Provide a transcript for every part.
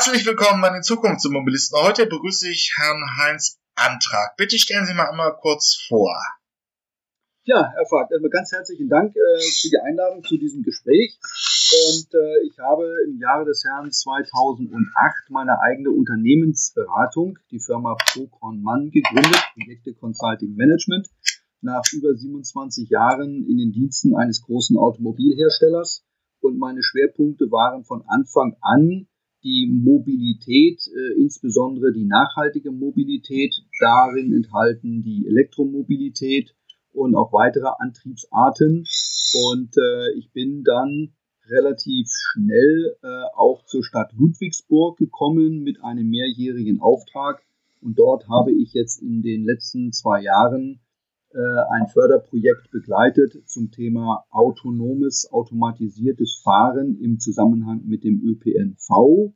Herzlich willkommen bei den Zukunftsmobilisten. Heute begrüße ich Herrn Heinz Antrag. Bitte stellen Sie mal einmal kurz vor. Ja, Herr Fagt, erstmal ganz herzlichen Dank äh, für die Einladung zu diesem Gespräch. Und äh, ich habe im Jahre des Herrn 2008 meine eigene Unternehmensberatung, die Firma Procon Mann, gegründet, Projekte Consulting Management, nach über 27 Jahren in den Diensten eines großen Automobilherstellers. Und meine Schwerpunkte waren von Anfang an die Mobilität, äh, insbesondere die nachhaltige Mobilität, darin enthalten die Elektromobilität und auch weitere Antriebsarten. Und äh, ich bin dann relativ schnell äh, auch zur Stadt Ludwigsburg gekommen mit einem mehrjährigen Auftrag. Und dort habe ich jetzt in den letzten zwei Jahren ein Förderprojekt begleitet zum Thema autonomes, automatisiertes Fahren im Zusammenhang mit dem ÖPNV.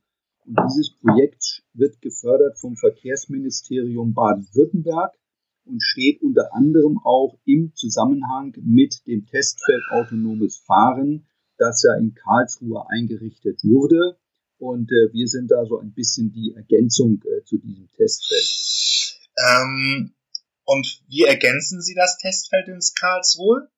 Und dieses Projekt wird gefördert vom Verkehrsministerium Baden-Württemberg und steht unter anderem auch im Zusammenhang mit dem Testfeld autonomes Fahren, das ja in Karlsruhe eingerichtet wurde. Und äh, wir sind da so ein bisschen die Ergänzung äh, zu diesem Testfeld. Ähm, und wie ergänzen Sie das Testfeld ins Karlsruhe?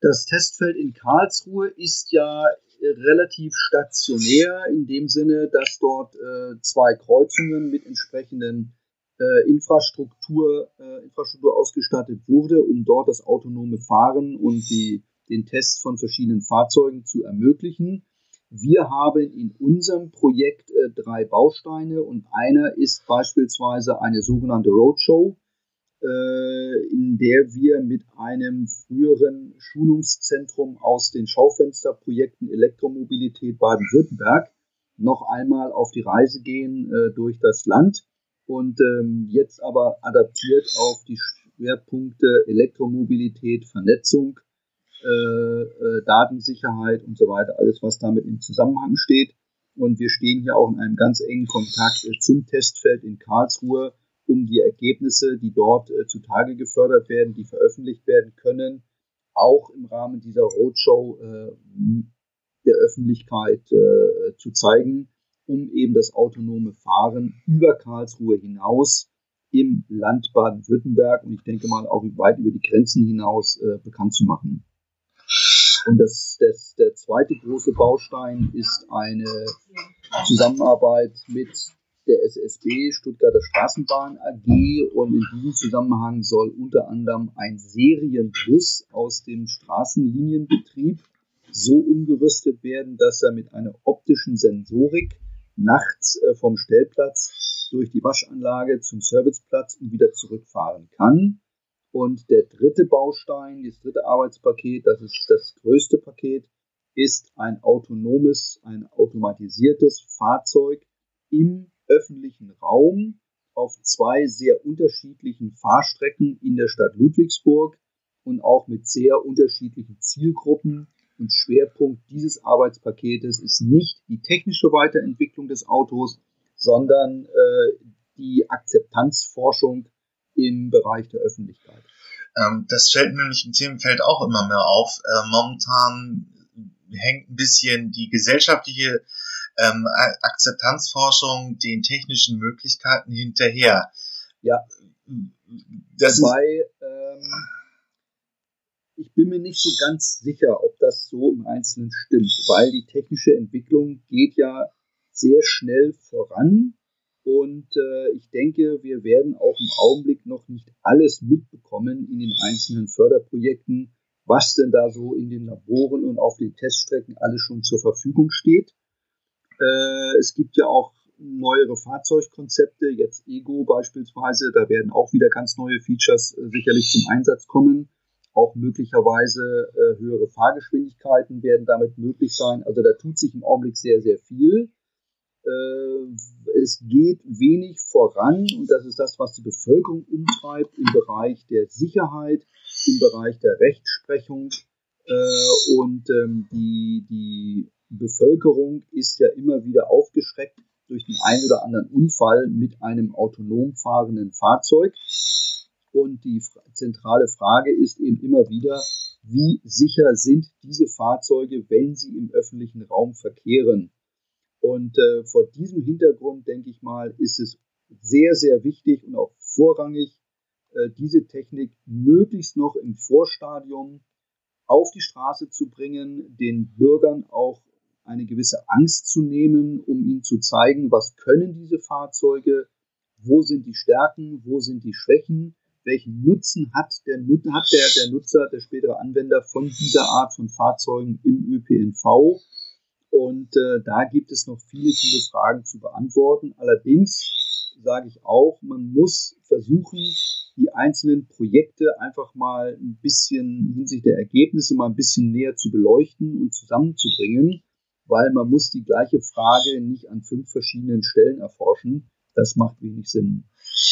Das Testfeld in Karlsruhe ist ja relativ stationär in dem Sinne, dass dort äh, zwei Kreuzungen mit entsprechenden äh, Infrastruktur, äh, Infrastruktur ausgestattet wurde, um dort das autonome Fahren und die, den Test von verschiedenen Fahrzeugen zu ermöglichen. Wir haben in unserem Projekt äh, drei Bausteine und einer ist beispielsweise eine sogenannte Roadshow, in der wir mit einem früheren Schulungszentrum aus den Schaufensterprojekten Elektromobilität Baden-Württemberg noch einmal auf die Reise gehen äh, durch das Land und ähm, jetzt aber adaptiert auf die Schwerpunkte Elektromobilität, Vernetzung, äh, äh, Datensicherheit und so weiter, alles was damit im Zusammenhang steht. Und wir stehen hier auch in einem ganz engen Kontakt äh, zum Testfeld in Karlsruhe, um die Ergebnisse, die dort äh, zutage gefördert werden, die veröffentlicht werden können, auch im Rahmen dieser Roadshow äh, der Öffentlichkeit äh, zu zeigen um eben das autonome Fahren über Karlsruhe hinaus im Land Baden-Württemberg und ich denke mal auch weit über die Grenzen hinaus äh, bekannt zu machen. Und das, das, der zweite große Baustein ist eine Zusammenarbeit mit der SSB Stuttgarter Straßenbahn AG und in diesem Zusammenhang soll unter anderem ein Serienbus aus dem Straßenlinienbetrieb so umgerüstet werden, dass er mit einer optischen Sensorik nachts äh, vom Stellplatz durch die Waschanlage zum Serviceplatz und wieder zurückfahren kann. Und der dritte Baustein, das dritte Arbeitspaket, das ist das größte Paket, ist ein autonomes, ein automatisiertes Fahrzeug im öffentlichen Raum auf zwei sehr unterschiedlichen Fahrstrecken in der Stadt Ludwigsburg und auch mit sehr unterschiedlichen Zielgruppen und Schwerpunkt dieses Arbeitspaketes ist nicht die technische Weiterentwicklung des Autos, sondern äh, die Akzeptanzforschung im Bereich der Öffentlichkeit. Ähm, das fällt nämlich im Themenfeld auch immer mehr auf. Äh, momentan hängt ein bisschen die gesellschaftliche ähm, Akzeptanzforschung den technischen Möglichkeiten hinterher. Ja. Das Wobei, ähm, ich bin mir nicht so ganz sicher, ob das so im Einzelnen stimmt, weil die technische Entwicklung geht ja sehr schnell voran. Und äh, ich denke, wir werden auch im Augenblick noch nicht alles mitbekommen in den einzelnen Förderprojekten, was denn da so in den Laboren und auf den Teststrecken alles schon zur Verfügung steht. Äh, es gibt ja auch neuere Fahrzeugkonzepte, jetzt Ego beispielsweise, da werden auch wieder ganz neue Features äh, sicherlich zum Einsatz kommen. Auch möglicherweise äh, höhere Fahrgeschwindigkeiten werden damit möglich sein. Also da tut sich im Augenblick sehr, sehr viel. Äh, es geht wenig voran und das ist das, was die Bevölkerung umtreibt im Bereich der Sicherheit, im Bereich der Rechtsprechung. Äh, und ähm, die, die Bevölkerung ist ja immer wieder aufgeschreckt durch den einen oder anderen Unfall mit einem autonom fahrenden Fahrzeug. Und die zentrale Frage ist eben immer wieder, wie sicher sind diese Fahrzeuge, wenn sie im öffentlichen Raum verkehren? Und äh, vor diesem Hintergrund, denke ich mal, ist es sehr, sehr wichtig und auch vorrangig, äh, diese Technik möglichst noch im Vorstadium auf die Straße zu bringen, den Bürgern auch eine gewisse Angst zu nehmen, um ihnen zu zeigen, was können diese Fahrzeuge, wo sind die Stärken, wo sind die Schwächen, welchen Nutzen hat der, hat der, der Nutzer, der spätere Anwender von dieser Art von Fahrzeugen im ÖPNV. Und äh, da gibt es noch viele, viele Fragen zu beantworten. Allerdings sage ich auch, man muss versuchen, die einzelnen Projekte einfach mal ein bisschen hinsichtlich der Ergebnisse mal ein bisschen näher zu beleuchten und zusammenzubringen, weil man muss die gleiche Frage nicht an fünf verschiedenen Stellen erforschen. Das macht wenig Sinn.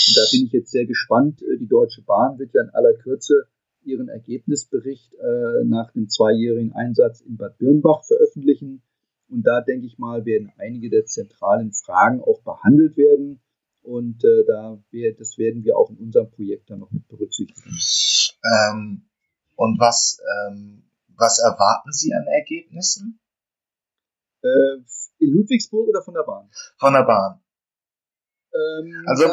Und da bin ich jetzt sehr gespannt. Äh, die Deutsche Bahn wird ja in aller Kürze ihren Ergebnisbericht äh, nach dem zweijährigen Einsatz in Bad Birnbach veröffentlichen. Und da denke ich mal, werden einige der zentralen Fragen auch behandelt werden. Und äh, da wir, das werden wir auch in unserem Projekt dann noch mit berücksichtigen. Ähm, und was, ähm, was erwarten Sie an Ergebnissen? Äh, in Ludwigsburg oder von der Bahn? Von der Bahn. Ähm, also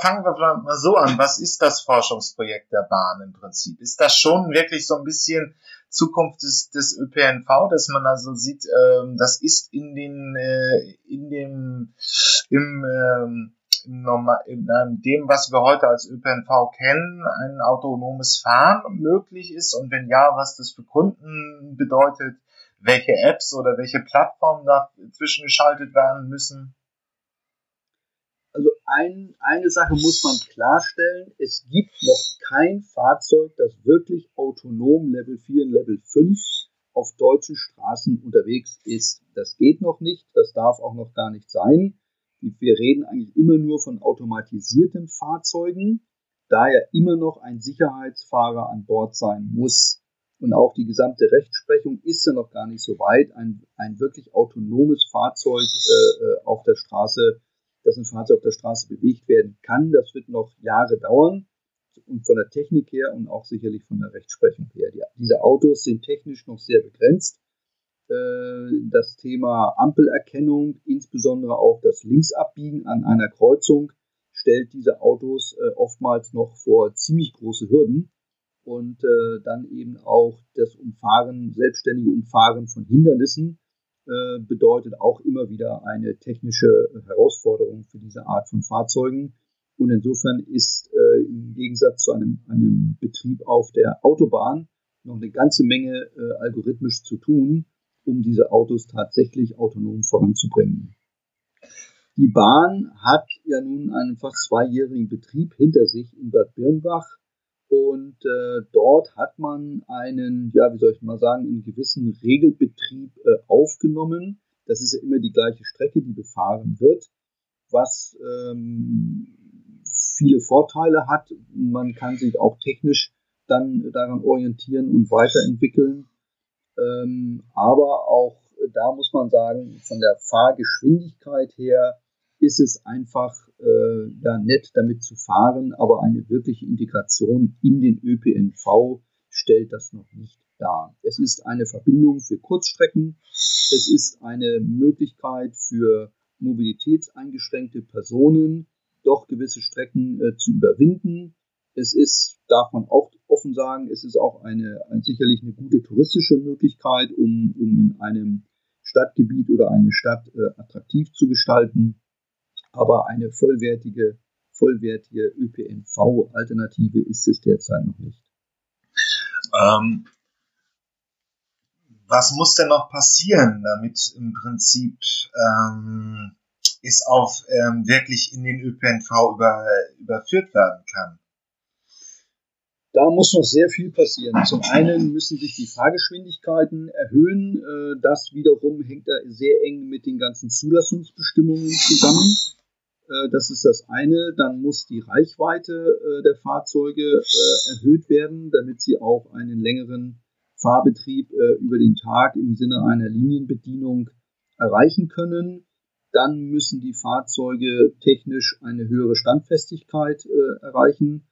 fangen wir mal so an. Was ist das Forschungsprojekt der Bahn im Prinzip? Ist das schon wirklich so ein bisschen Zukunft des, des ÖPNV, dass man also sieht, ähm, das ist in den äh, in dem im ähm, normal, in dem, was wir heute als ÖPNV kennen, ein autonomes Fahren möglich ist und wenn ja, was das für Kunden bedeutet, welche Apps oder welche Plattformen dazwischen geschaltet werden müssen? Also ein, eine Sache muss man klarstellen, es gibt noch kein Fahrzeug, das wirklich autonom Level 4 und Level 5 auf deutschen Straßen unterwegs ist. Das geht noch nicht, das darf auch noch gar nicht sein. Wir reden eigentlich immer nur von automatisierten Fahrzeugen, da ja immer noch ein Sicherheitsfahrer an Bord sein muss. Und auch die gesamte Rechtsprechung ist ja noch gar nicht so weit, ein, ein wirklich autonomes Fahrzeug äh, äh auf der Straße, dass ein Fahrzeug auf der Straße bewegt werden kann. Das wird noch Jahre dauern und von der Technik her und auch sicherlich von der Rechtsprechung her. Die, diese Autos sind technisch noch sehr begrenzt. Äh, das Thema Ampelerkennung, insbesondere auch das Linksabbiegen an einer Kreuzung, stellt diese Autos äh, oftmals noch vor ziemlich große Hürden und äh, dann eben auch das Umfahren, selbstständige Umfahren von Hindernissen bedeutet auch immer wieder eine technische Herausforderung für diese Art von Fahrzeugen. Und insofern ist äh, im Gegensatz zu einem, einem Betrieb auf der Autobahn noch eine ganze Menge äh, algorithmisch zu tun, um diese Autos tatsächlich autonom voranzubringen. Die Bahn hat ja nun einen fast zweijährigen Betrieb hinter sich in Bad Birnbach und äh, dort hat man einen, ja, wie soll ich mal sagen, einen gewissen Regelbetrieb äh, aufgenommen. Das ist ja immer die gleiche Strecke, die befahren wird, was ähm, viele Vorteile hat. Man kann sich auch technisch dann daran orientieren und weiterentwickeln. Ähm, aber auch da muss man sagen, von der Fahrgeschwindigkeit her ist es einfach äh, ja, nett damit zu fahren, aber eine wirkliche Integration in den ÖPNV stellt das noch nicht dar. Es ist eine Verbindung für Kurzstrecken, es ist eine Möglichkeit für mobilitätseingeschränkte Personen, doch gewisse Strecken äh, zu überwinden. Es ist, darf man auch offen sagen, es ist auch eine, ein, sicherlich eine gute touristische Möglichkeit, um, um in einem Stadtgebiet oder eine Stadt äh, attraktiv zu gestalten. Aber eine vollwertige, vollwertige ÖPNV-Alternative ist es derzeit noch nicht. Ähm, was muss denn noch passieren, damit im Prinzip ähm, es auf ähm, wirklich in den ÖPNV über, überführt werden kann? Da muss noch sehr viel passieren. Zum einen müssen sich die Fahrgeschwindigkeiten erhöhen. Äh, das wiederum hängt da sehr eng mit den ganzen Zulassungsbestimmungen zusammen. Äh, das ist das eine. Dann muss die Reichweite äh, der Fahrzeuge erhöht werden, damit sie auch einen längeren Fahrbetrieb über den Tag im Sinne einer Linienbedienung erreichen können. Dann müssen die Fahrzeuge technisch eine höhere Standfestigkeit erreichen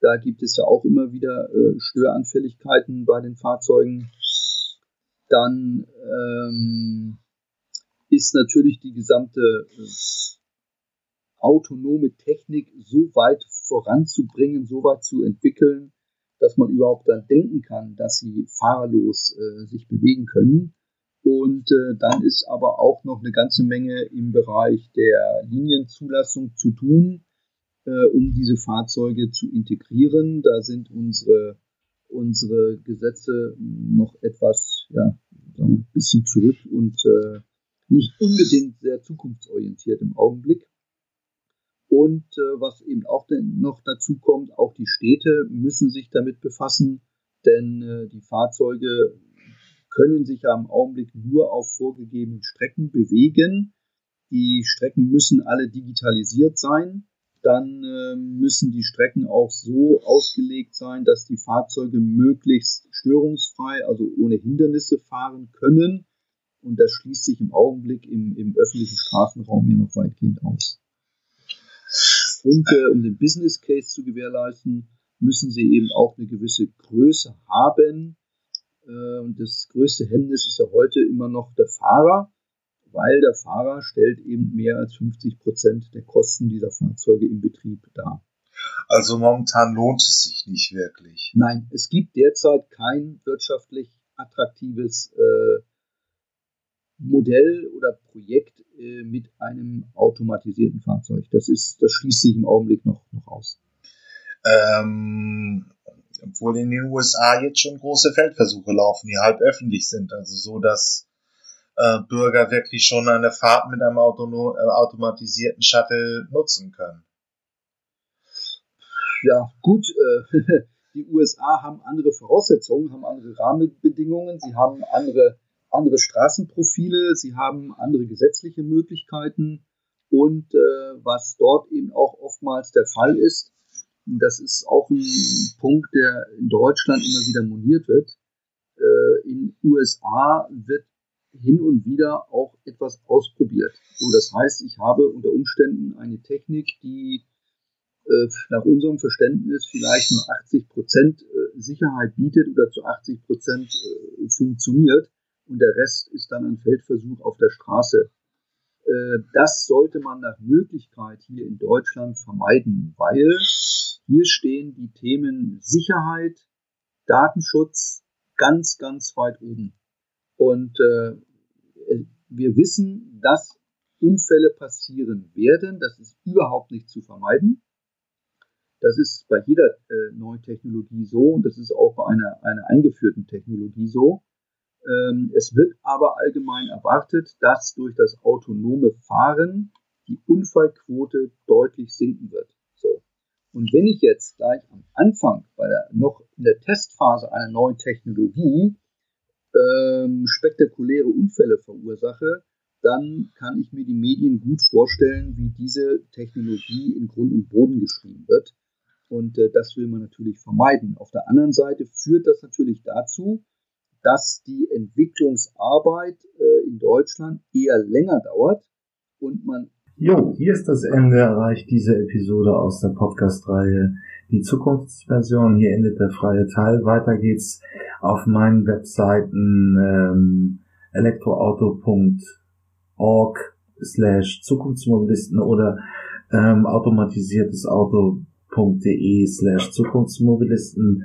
da gibt es ja auch immer wieder äh, Störanfälligkeiten bei den Fahrzeugen. Dann ähm, ist natürlich die gesamte äh, autonome Technik so weit voranzubringen, so weit zu entwickeln, dass man überhaupt dann denken kann, dass sie fahrerlos äh, sich bewegen können. Und äh, dann ist aber auch noch eine ganze Menge im Bereich der Linienzulassung zu tun, äh, um diese Fahrzeuge zu integrieren. Da sind unsere, unsere Gesetze noch etwas, ja, ein bisschen zurück und äh, nicht unbedingt sehr zukunftsorientiert im Augenblick. Und äh, was eben auch noch dazu kommt, auch die Städte müssen sich damit befassen, denn äh, die Fahrzeuge können sich ja im Augenblick nur auf vorgegebenen Strecken bewegen. Die Strecken müssen alle digitalisiert sein. Dann äh, müssen die Strecken auch so ausgelegt sein, dass die Fahrzeuge möglichst störungsfrei, also ohne Hindernisse fahren können. Und das schließt sich im Augenblick im, im öffentlichen Straßenraum hier noch weitgehend aus. Und äh, um den Business Case zu gewährleisten, müssen sie eben auch eine gewisse Größe haben. Äh, und das größte Hemmnis ist ja heute immer noch der Fahrer, weil der Fahrer stellt eben mehr als 50 Prozent der Kosten dieser Fahrzeuge im Betrieb dar. Also momentan lohnt es sich nicht wirklich. Nein, es gibt derzeit kein wirtschaftlich attraktives äh, Modell oder Projekt äh, mit einem automatisierten Fahrzeug. Das ist, das schließt sich im Augenblick noch, noch aus. Ähm, obwohl in den USA jetzt schon große Feldversuche laufen, die halb öffentlich sind, also so, dass äh, Bürger wirklich schon eine Fahrt mit einem autono äh, automatisierten Shuttle nutzen können. Ja, gut, äh, die USA haben andere Voraussetzungen, haben andere Rahmenbedingungen, sie haben andere andere Straßenprofile, sie haben andere gesetzliche Möglichkeiten und äh, was dort eben auch oftmals der Fall ist, das ist auch ein Punkt, der in Deutschland immer wieder moniert wird. Äh, in USA wird hin und wieder auch etwas ausprobiert. So, das heißt, ich habe unter Umständen eine Technik, die äh, nach unserem Verständnis vielleicht nur 80 Prozent äh, Sicherheit bietet oder zu 80 Prozent äh, funktioniert und der Rest ist dann ein Feldversuch auf der Straße. Äh, das sollte man nach Möglichkeit hier in Deutschland vermeiden, weil hier stehen die Themen Sicherheit, Datenschutz ganz, ganz weit oben. Und äh, wir wissen, dass Unfälle passieren werden. Das ist überhaupt nicht zu vermeiden. Das ist bei jeder äh, neuen Technologie so und das ist auch bei einer, einer eingeführten Technologie so. Ähm, es wird aber allgemein erwartet, dass durch das autonome Fahren die Unfallquote deutlich sinken wird. So. Und wenn ich jetzt gleich am Anfang, bei der, noch in der Testphase einer neuen Technologie, ähm, spektakuläre Unfälle verursache, dann kann ich mir die Medien gut vorstellen, wie diese Technologie in Grund und Boden geschrieben wird. Und äh, das will man natürlich vermeiden. Auf der anderen Seite führt das natürlich dazu, dass die Entwicklungsarbeit äh, in Deutschland eher länger dauert und man. Jo, hier ist das Ende erreicht diese Episode aus der Podcast-Reihe Die Zukunftsversion. Hier endet der freie Teil. Weiter geht's auf meinen Webseiten ähm, elektroauto.org slash Zukunftsmobilisten oder ähm, automatisiertes Auto.de slash Zukunftsmobilisten